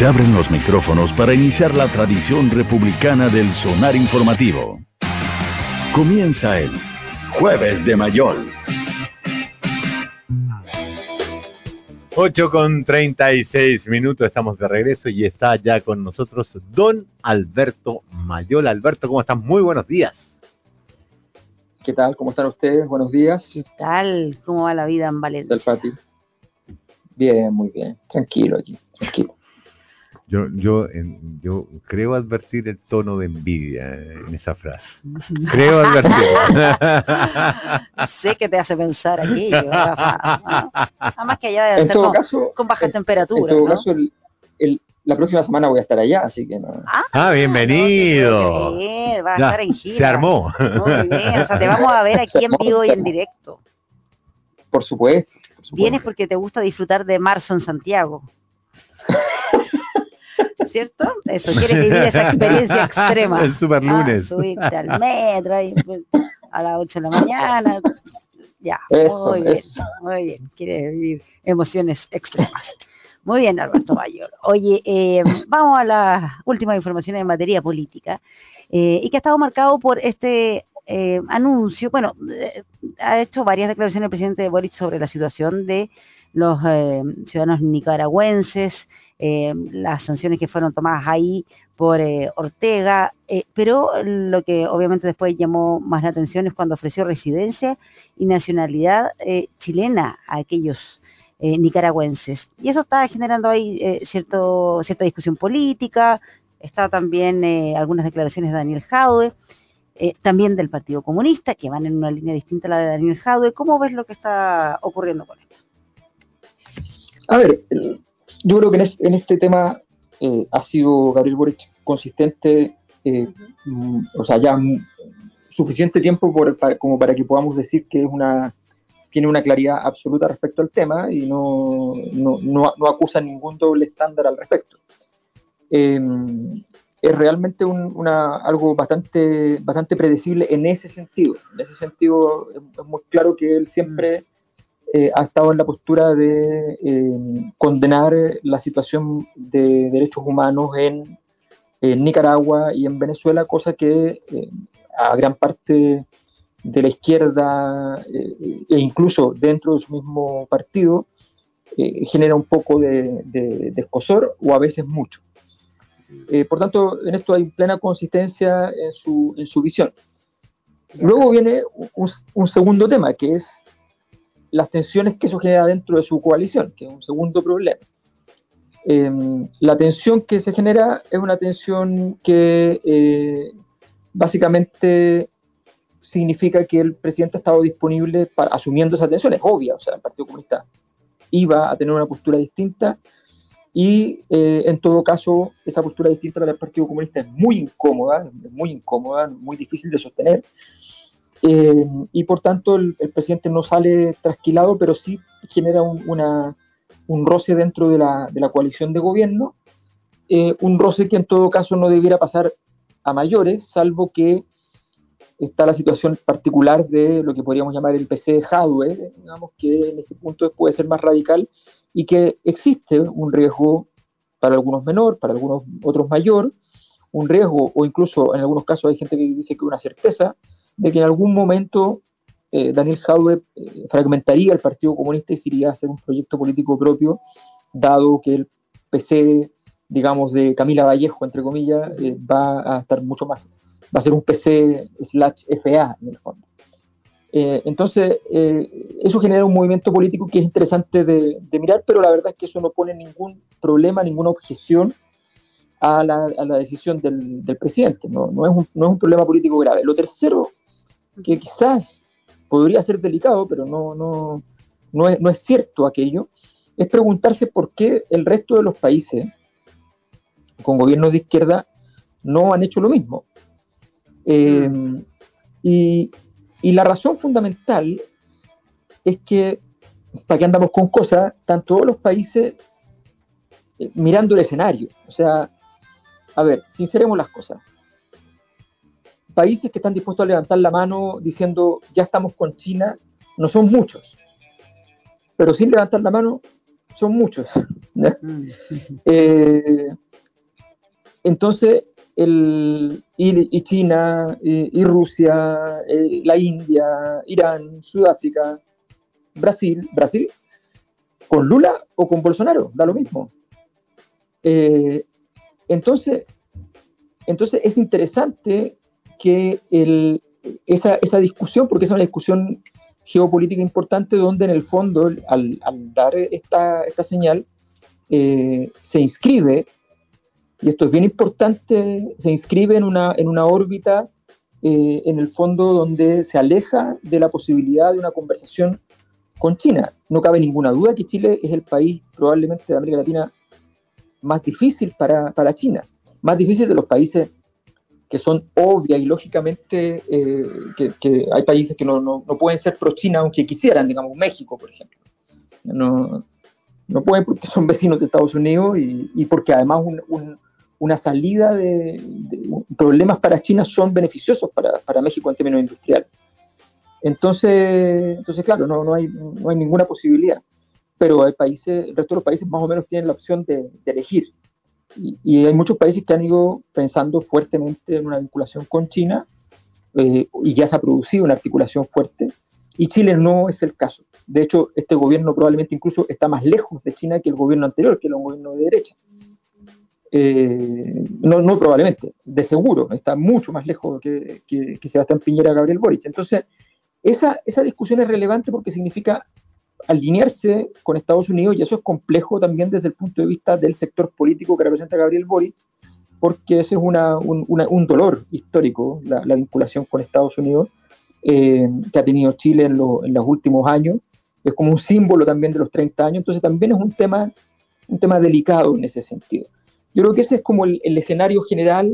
Se abren los micrófonos para iniciar la tradición republicana del sonar informativo. Comienza el Jueves de Mayol. 8 con 36 minutos, estamos de regreso y está ya con nosotros don Alberto Mayol. Alberto, ¿cómo estás? Muy buenos días. ¿Qué tal? ¿Cómo están ustedes? Buenos días. ¿Qué tal? ¿Cómo va la vida en Valencia? Del Fati. Bien, muy bien. Tranquilo aquí, tranquilo. Yo, yo, yo creo advertir el tono de envidia en esa frase. Creo advertir. sé que te hace pensar aquello, Además que allá debe en todo caso, con baja temperatura. En todo caso, el, la próxima semana voy a estar allá, así que no. Ah, ah bienvenido. bien, va a estar en gira. Se armó. Muy bien, o sea, te vamos a ver aquí en vivo y en directo. Por supuesto. Por supuesto. Vienes porque te gusta disfrutar de marzo en Santiago. ¿cierto? Eso, quieres vivir esa experiencia extrema. El super lunes. Ah, subirte al metro pues, a las 8 de la mañana. Ya, muy bien, muy bien. Quieres vivir emociones extremas. Muy bien, Alberto Mayor. Oye, eh, vamos a las últimas informaciones en materia política eh, y que ha estado marcado por este eh, anuncio. Bueno, ha hecho varias declaraciones el presidente Boric sobre la situación de los ciudadanos nicaragüenses eh, las sanciones que fueron tomadas ahí por eh, Ortega, eh, pero lo que obviamente después llamó más la atención es cuando ofreció residencia y nacionalidad chilena a aquellos nicaragüenses. Y eso está generando ahí cierto, cierta discusión política, está también algunas declaraciones de Daniel Jadwe, también del Partido Comunista, que van en una línea distinta a la de Daniel Jadwe. ¿Cómo ves lo que está ocurriendo con esto? A ver, yo creo que en, este tema eh, ha sido Gabriel Boric consistente, eh, mm, o sea, ya suficiente tiempo como para que podamos decir que es una tiene una claridad absoluta respecto al tema y no, no, no, acusa ningún doble estándar al respecto. Em, es realmente una, algo bastante, bastante predecible en ese sentido. En ese sentido es, muy claro que él siempre eh, ha estado en la postura de eh, condenar la situación de derechos humanos en, Nicaragua y en Venezuela, cosa que eh, a gran parte de la izquierda e incluso dentro de su mismo partido genera un poco de, de, escosor o a veces mucho. por tanto, en esto hay plena consistencia en su, en su visión. Luego viene un segundo tema, que es las tensiones que eso genera dentro de su coalición, que es un segundo problema. Em, la tensión que se genera es una tensión que eh, básicamente significa que el presidente ha estado disponible para, asumiendo esa tensión, es obvia, o sea, el Partido Comunista iba a tener una postura distinta y eh, en todo caso esa postura distinta del Partido Comunista es muy incómoda, muy incómoda, muy difícil de sostener eh, y por tanto el, presidente no sale trasquilado, pero sí genera un, un roce dentro de la, de la, coalición de gobierno, eh, un roce que en todo caso no debiera pasar a mayores, salvo que está la situación particular de lo que podríamos llamar el PC de hardware, digamos que en este punto puede ser más radical y que existe un riesgo para algunos menor, para algunos otros mayor, un riesgo o incluso en algunos casos hay gente que dice que una certeza de que en algún momento eh, Daniel Jaude eh, fragmentaría el Partido Comunista y se iría a hacer un proyecto político propio, dado que el PC, digamos, de Camila Vallejo, entre comillas, eh, va a estar mucho más, va a ser un PC slash FA en el fondo. entonces, eso genera un movimiento político que es interesante de, mirar, pero la verdad es que eso no pone ningún problema, ninguna objeción a la, decisión del, presidente. No, no, es un, no es un problema político grave. Lo tercero que quizás podría ser delicado, pero no, no, no, es, no es cierto aquello, es preguntarse por qué el resto de los países con gobiernos de izquierda no han hecho lo mismo. Eh, y, y, la razón fundamental es que, para que andamos con cosas, están todos los países eh, mirando el escenario. O sea, a ver, sinceremos las cosas países que están dispuestos a levantar la mano diciendo ya estamos con China no son muchos, pero sin levantar la mano son muchos. Mm. Eh, entonces, el, y, China, y, Rusia, eh, la India, Irán, Sudáfrica, Brasil, Brasil, con Lula o con Bolsonaro, da lo mismo. Eh, entonces, entonces es interesante que el, esa, esa, discusión, porque es una discusión geopolítica importante donde en el fondo, al, dar esta, esta señal, eh, se inscribe, y esto es bien importante, se inscribe en una, en una órbita, eh, en el fondo, donde se aleja de la posibilidad de una conversación con China. No cabe ninguna duda que Chile es el país probablemente de América Latina más difícil para, para China, más difícil de los países que son obvias y lógicamente eh, que, hay países que no, no, pueden ser pro-China aunque quisieran, digamos México, por ejemplo. No, no pueden porque son vecinos de Estados Unidos y, porque además una salida de, problemas para China son beneficiosos para, para, México en términos industriales. Entonces, entonces claro, no, no, hay, no hay ninguna posibilidad. Pero hay países, el resto de los países más o menos tienen la opción de elegir. Y, hay muchos países que han ido pensando fuertemente en una vinculación con China eh, y ya se ha producido una articulación fuerte. Y Chile no es el caso. De hecho, este gobierno probablemente incluso está más lejos de China que el gobierno anterior, que era un gobierno de derecha. Eh, no, no probablemente, de seguro, está mucho más lejos que, que Sebastián Piñera Gabriel Boric. Entonces, esa, esa discusión es relevante porque significa alinearse con Estados Unidos y eso es complejo también desde el punto de vista del sector político que representa Gabriel Boric, porque ese es una, un, dolor histórico, la, vinculación con Estados Unidos eh, que ha tenido Chile en, en, los últimos años, es como un símbolo también de los 30 años, entonces también es un tema, un tema delicado en ese sentido. Yo creo que ese es como el, escenario general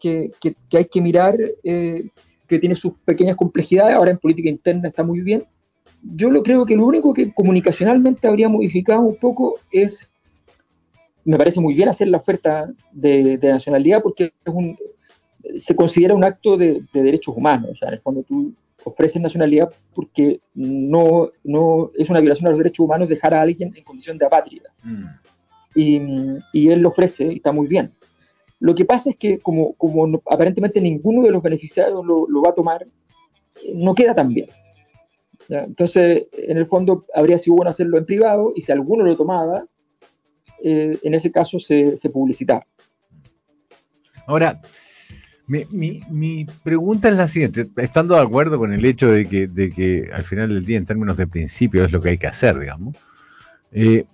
que, que, hay que mirar, eh, que tiene sus pequeñas complejidades, ahora en política interna está muy bien, yo lo creo que lo único que comunicacionalmente habría modificado un poco es, me parece muy bien hacer la oferta de, nacionalidad porque se considera un acto de, derechos humanos, o sea, en el fondo tú ofreces nacionalidad porque no, no es una violación a los derechos humanos dejar a alguien en condición de apátrida. Mm. Y, él lo ofrece y está muy bien. Lo que pasa es que como, como aparentemente ninguno de los beneficiarios lo, lo va a tomar, no queda tan bien. Entonces, en el fondo, habría sido bueno hacerlo en privado y si alguno lo tomaba, eh, en ese caso se, publicitaba. Ahora, mi, pregunta es la siguiente, estando de acuerdo con el hecho de que, de que al final del día, en términos de principio, es lo que hay que hacer, digamos, eh,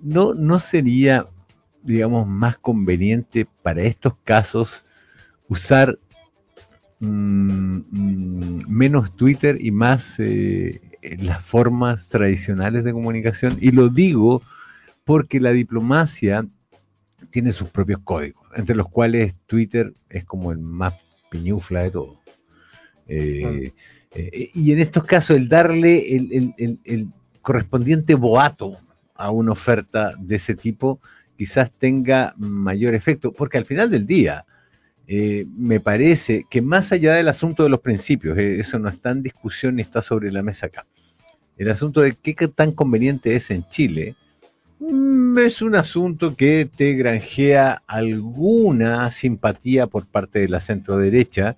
no, ¿no sería, digamos, más conveniente para estos casos usar Mm, mm, menos Twitter y más eh, las formas tradicionales de comunicación. Y lo digo porque la diplomacia tiene sus propios códigos, entre los cuales Twitter es como el más piñufla de todo. Eh, eh, y en estos casos, el darle el, el, correspondiente boato a una oferta de ese tipo quizás tenga mayor efecto, porque al final del día, eh, me parece que más allá del asunto de los principios, eh, eso no está en discusión ni está sobre la mesa acá, el asunto de qué tan conveniente es en Chile, mm, es un asunto que te granjea alguna simpatía por parte de la centro derecha,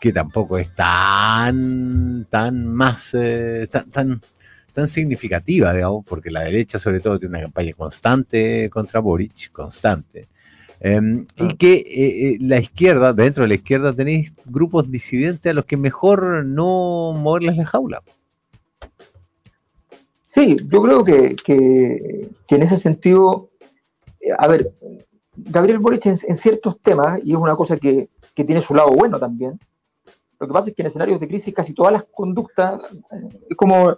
que tampoco es tan, tan más, eh, tan, tan, tan significativa, digamos, porque la derecha sobre todo tiene una campaña constante contra Boric, constante. Em, y ah. que eh, eh, la izquierda, dentro de la izquierda tenéis grupos disidentes a los que mejor no moverles la jaula. Sí, yo creo que, que, en ese sentido, eh, a ver, Gabriel Boric en, ciertos temas, y es una cosa que, que, tiene su lado bueno también, lo que pasa es que en escenarios de crisis casi todas las conductas, es como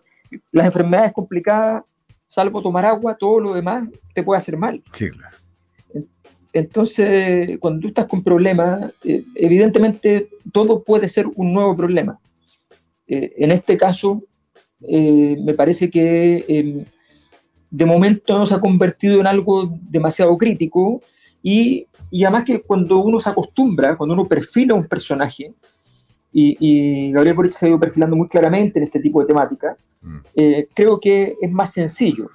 las enfermedades complicadas, salvo tomar agua, todo lo demás te puede hacer mal. Sí, claro. Entonces, cuando tú estás con problemas, eh, evidentemente todo puede ser un nuevo problema. Eh, en este caso, eh, me parece que em, de momento no se ha convertido en algo demasiado crítico y, además que cuando uno se acostumbra, cuando uno perfila un personaje, y, Gabriel Boric se ha ido perfilando muy claramente en este tipo de temática, mm. creo que es más sencillo.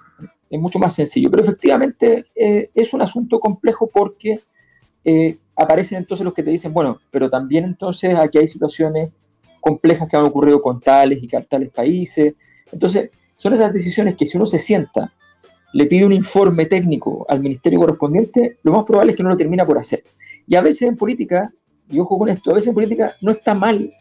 Es mucho más sencillo. Pero efectivamente eh, es un asunto complejo porque eh, aparecen entonces los que te dicen, bueno, pero también entonces aquí hay situaciones complejas que han ocurrido con tales y tales países. Entonces, son esas decisiones que si uno se sienta, le pide un informe técnico al ministerio correspondiente, lo más probable es que no lo termina por hacer. Y a veces en política, y ojo con esto, a veces en política no está mal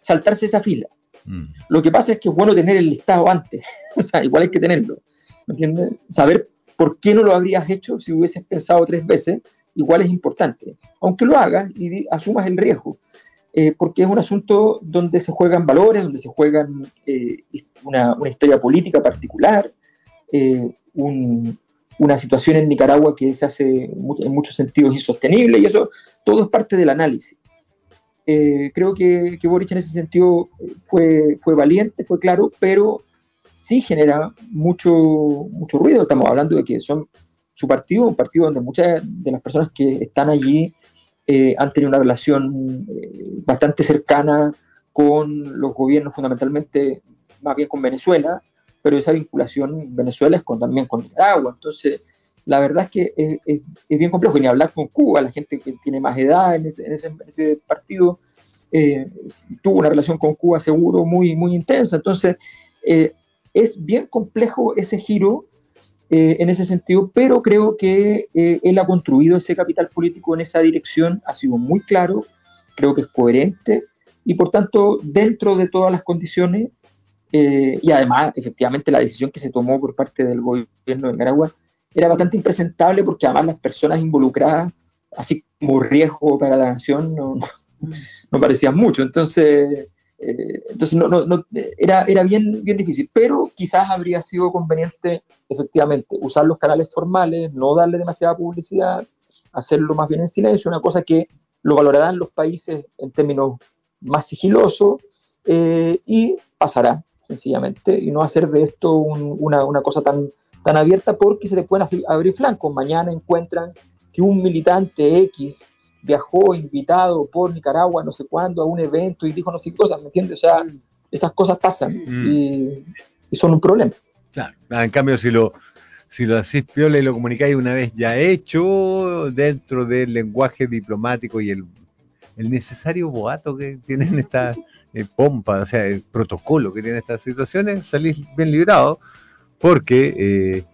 saltarse esa fila. Mm. Lo que pasa es que es bueno tener el listado antes, o sea, igual hay que tenerlo, ¿me entiendes? Saber por qué no lo habrías hecho si hubieses pensado tres veces, igual es importante, aunque lo hagas y asumas el riesgo. Eh, porque es un asunto donde se juegan valores, donde se juegan eh, una, historia política particular, eh, una situación en Nicaragua que se hace en muchos sentidos insostenible, y eso todo es parte del análisis. creo que, que, Boric en ese sentido fue, fue valiente, fue claro, pero sí genera mucho, mucho ruido. Estamos hablando de que son su partido, un partido donde muchas de las personas que están allí eh, han tenido una relación eh, bastante cercana con los gobiernos, fundamentalmente más bien con Venezuela, pero esa vinculación Venezuela es también con Nicaragua. Entonces, la verdad es que es, bien complejo, ni hablar con Cuba, la gente que tiene más edad en ese, en ese, partido eh, tuvo una relación con Cuba seguro muy, muy intensa. Entonces, es bien complejo ese giro eh, en ese sentido, pero creo que eh, él ha construido ese capital político en esa dirección, ha sido muy claro, creo que es coherente y por tanto dentro de todas las condiciones eh, y además efectivamente la decisión que se tomó por parte del gobierno de Nicaragua era bastante impresentable porque además las personas involucradas, así como riesgo para la nación, no, no parecían mucho. Entonces, eh, entonces no, no, era, era bien, bien difícil, pero quizás habría sido conveniente efectivamente usar los canales formales, no darle demasiada publicidad, hacerlo más bien en silencio, una cosa que lo valorarán los países en términos más sigilosos eh, y pasará sencillamente y no hacer de esto una, una, cosa tan, tan abierta porque se le pueden abrir flancos. Mañana encuentran que un militante X viajó invitado por Nicaragua no sé cuándo a un evento y dijo no sé qué cosas, ¿me entiendes? O sea, esas cosas pasan mm. y, son un problema. Claro, en cambio si lo si lo hacís piola y lo comunicáis una vez ya hecho dentro del lenguaje diplomático y el, el necesario boato que tienen esta eh, pompa, o sea, el protocolo que tienen estas situaciones, salís bien librado porque eh,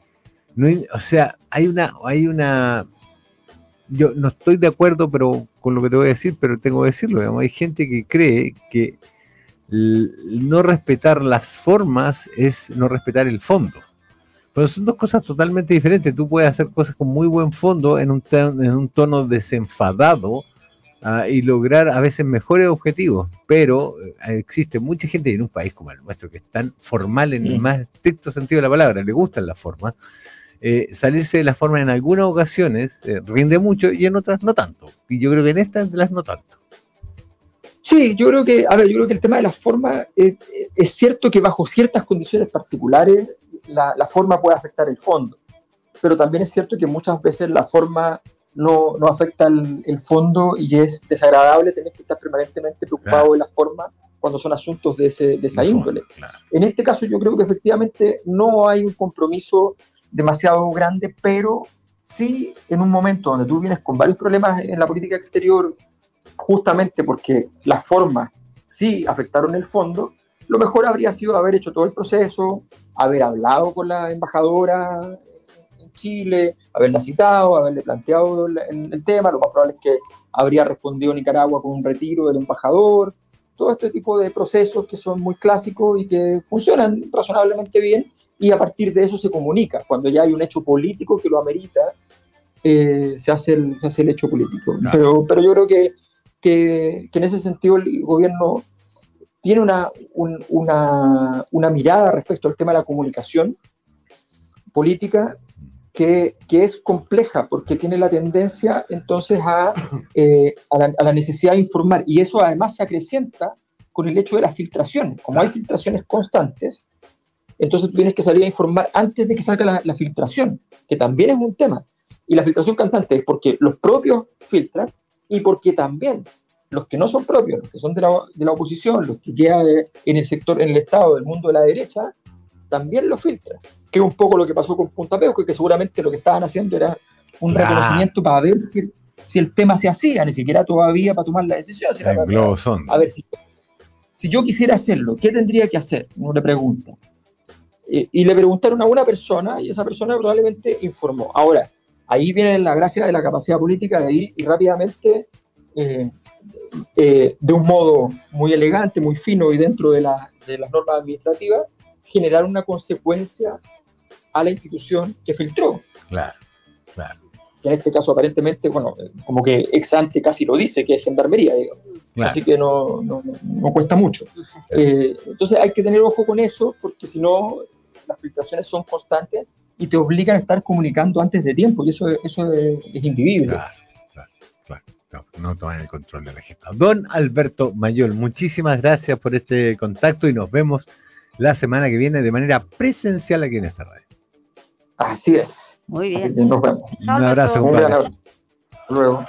no o sea, hay una hay una yo no estoy de acuerdo pero con lo que te voy a decir, pero tengo que decirlo. Hay gente que cree que no respetar las formas es no respetar el fondo. Pero son dos cosas totalmente diferentes. Tú puedes hacer cosas con muy buen fondo en un, en un tono desenfadado ah, y lograr a veces mejores objetivos. Pero eh, existe mucha gente en un país como el nuestro que es tan formal en el más estricto sentido de la palabra, le gustan las formas eh, salirse de la forma en algunas ocasiones eh, rinde mucho y en otras no tanto. Y yo creo que en estas las no tanto. Sí, yo creo que, a ver, yo creo que el tema de la forma eh, es cierto que bajo ciertas condiciones particulares la, forma puede afectar el fondo, pero también es cierto que muchas veces la forma no, no afecta el, fondo y es desagradable tener que estar permanentemente preocupado de la forma cuando son asuntos de, ese, de esa índole. En este caso yo creo que efectivamente no hay un compromiso demasiado grande, pero sí en un momento donde tú vienes con varios problemas en la política exterior, justamente porque las formas sí afectaron el fondo, lo mejor habría sido haber hecho todo el proceso, haber hablado con la embajadora en Chile, haberla citado, haberle planteado el, tema, lo más probable es que habría respondido Nicaragua con un retiro del embajador, todo este tipo de procesos que son muy clásicos y que funcionan razonablemente bien y a partir de eso se comunica. Cuando ya hay un hecho político que lo amerita, eh, se, hace el, se hace el hecho político. Pero, pero yo creo que, que, en ese sentido el gobierno tiene una, una, una, mirada respecto al tema de la comunicación política que, que, es compleja porque tiene la tendencia entonces a, eh, a, la, a, la, necesidad de informar y eso además se acrecienta con el hecho de las filtraciones. Como hay filtraciones constantes, entonces tú tienes que salir a informar antes de que salga la, filtración, que también es un tema. Y la filtración cantante es porque los propios filtran y porque también los que no son propios, los que son de la, de la oposición, los que quedan en el sector, en el Estado, del mundo de la derecha, también lo filtra, que es un poco lo que pasó con Punta Peuco, que seguramente lo que estaban haciendo era un reconocimiento para ver si, el tema se hacía, ni siquiera todavía para tomar la decisión. a ver, si, si yo quisiera hacerlo, ¿qué tendría que hacer? Uno le pregunta. Y le preguntaron a una persona y esa persona probablemente informó. Ahora, ahí viene la gracia de la capacidad política de ir y rápidamente, eh, eh, de un modo muy elegante, muy fino y dentro de, de las normas administrativas, generar una consecuencia a la institución que filtró. Claro, claro. Que en este caso aparentemente, bueno, como que ex ante casi lo dice, que es gendarmería, digamos. Así que no, no, no cuesta mucho. Eh, entonces hay que tener ojo con eso, porque si no, las filtraciones son constantes y te obligan a estar comunicando antes de tiempo, y eso, eso es, es invivible. Claro, claro, claro. No, toman el control de la gente. Don Alberto Mayol, muchísimas gracias por este contacto y nos vemos la semana que viene de manera presencial aquí en esta radio. Así es. Muy bien. nos vemos. Un abrazo. Un abrazo. Luego.